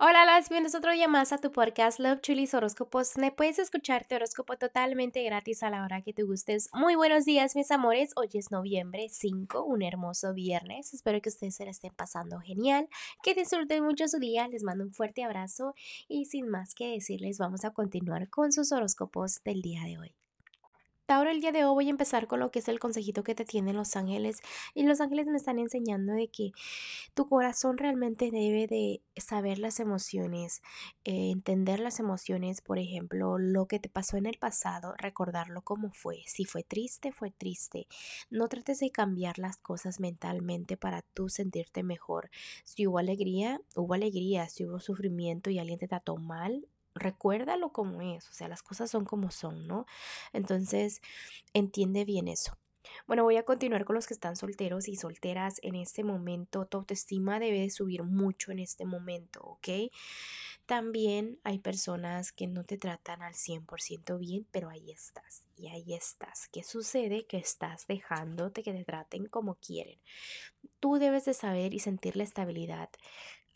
Hola, las bienvenidos otro día más a tu podcast Love Chulis Horóscopos. Me puedes escuchar tu horóscopo totalmente gratis a la hora que te gustes. Muy buenos días, mis amores. Hoy es noviembre 5, un hermoso viernes. Espero que ustedes se la estén pasando genial, que disfruten mucho su día. Les mando un fuerte abrazo y sin más que decirles, vamos a continuar con sus horóscopos del día de hoy. Tauro, el día de hoy voy a empezar con lo que es el consejito que te tienen los ángeles. Y los ángeles me están enseñando de que tu corazón realmente debe de saber las emociones, eh, entender las emociones, por ejemplo, lo que te pasó en el pasado, recordarlo como fue. Si fue triste, fue triste. No trates de cambiar las cosas mentalmente para tú sentirte mejor. Si hubo alegría, hubo alegría. Si hubo sufrimiento y alguien te trató mal, recuérdalo como es, o sea, las cosas son como son, ¿no? Entonces, entiende bien eso. Bueno, voy a continuar con los que están solteros y solteras en este momento. Tu autoestima debe subir mucho en este momento, ¿ok? También hay personas que no te tratan al 100% bien, pero ahí estás y ahí estás. ¿Qué sucede? Que estás dejándote que te traten como quieren. Tú debes de saber y sentir la estabilidad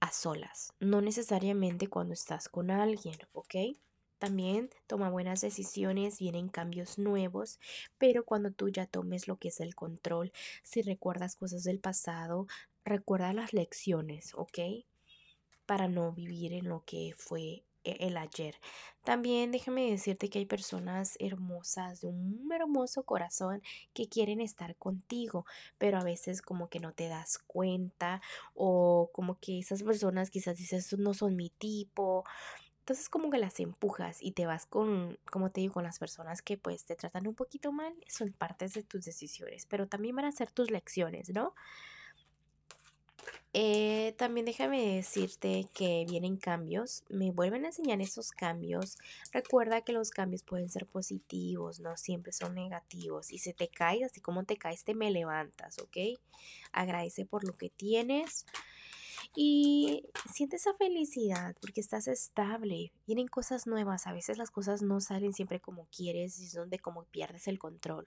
a solas, no necesariamente cuando estás con alguien, ¿ok? También toma buenas decisiones, vienen cambios nuevos, pero cuando tú ya tomes lo que es el control, si recuerdas cosas del pasado, recuerda las lecciones, ¿ok? Para no vivir en lo que fue el ayer. También déjame decirte que hay personas hermosas, de un hermoso corazón, que quieren estar contigo, pero a veces como que no te das cuenta o como que esas personas quizás dices, no son mi tipo. Entonces como que las empujas y te vas con, como te digo, con las personas que pues te tratan un poquito mal, son partes de tus decisiones, pero también van a ser tus lecciones, ¿no? Eh, también déjame decirte que vienen cambios, me vuelven a enseñar esos cambios. Recuerda que los cambios pueden ser positivos, no siempre son negativos. Y si te caes, así como te caes, te me levantas, ¿ok? Agradece por lo que tienes. Y siente esa felicidad porque estás estable. Vienen cosas nuevas. A veces las cosas no salen siempre como quieres y es donde como pierdes el control.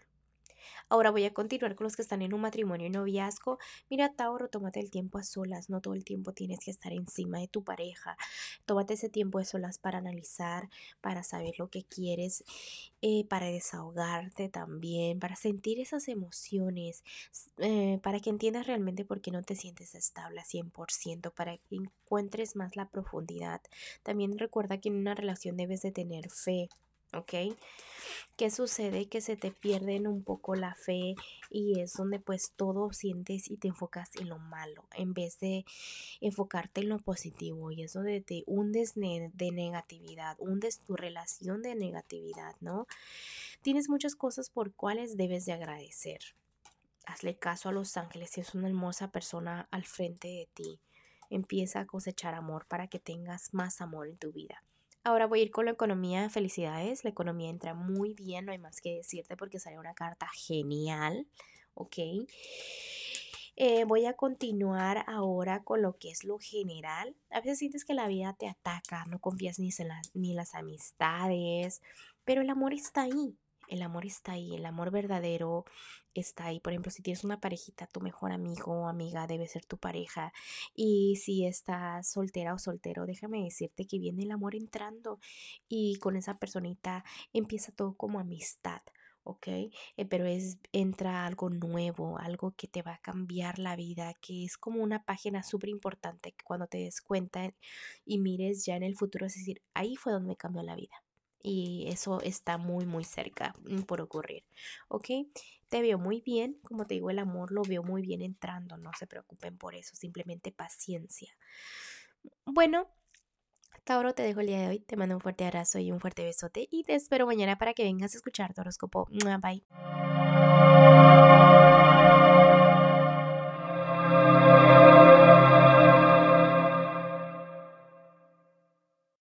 Ahora voy a continuar con los que están en un matrimonio y noviazgo. Mira, Tauro, tómate el tiempo a solas. No todo el tiempo tienes que estar encima de tu pareja. Tómate ese tiempo de solas para analizar, para saber lo que quieres, eh, para desahogarte también, para sentir esas emociones, eh, para que entiendas realmente por qué no te sientes estable a 100%, para que encuentres más la profundidad. También recuerda que en una relación debes de tener fe. ¿ok? ¿Qué sucede? Que se te pierden un poco la fe y es donde pues todo sientes y te enfocas en lo malo en vez de enfocarte en lo positivo y es donde te hundes de negatividad, hundes tu relación de negatividad, ¿no? Tienes muchas cosas por cuales debes de agradecer. Hazle caso a los ángeles si es una hermosa persona al frente de ti. Empieza a cosechar amor para que tengas más amor en tu vida. Ahora voy a ir con la economía. Felicidades. La economía entra muy bien. No hay más que decirte porque sale una carta genial. ¿Ok? Eh, voy a continuar ahora con lo que es lo general. A veces sientes que la vida te ataca, no confías ni en las, ni las amistades, pero el amor está ahí el amor está ahí, el amor verdadero está ahí. Por ejemplo, si tienes una parejita, tu mejor amigo o amiga debe ser tu pareja. Y si estás soltera o soltero, déjame decirte que viene el amor entrando y con esa personita empieza todo como amistad. ¿ok? Eh, pero es, entra algo nuevo, algo que te va a cambiar la vida, que es como una página súper importante que cuando te des cuenta y mires ya en el futuro, es decir, ahí fue donde me cambió la vida y eso está muy muy cerca mm, por ocurrir, ¿ok? Te veo muy bien, como te digo, el amor lo veo muy bien entrando, no se preocupen por eso, simplemente paciencia. Bueno, Tauro, te dejo el día de hoy, te mando un fuerte abrazo y un fuerte besote y te espero mañana para que vengas a escuchar tu horóscopo. Bye.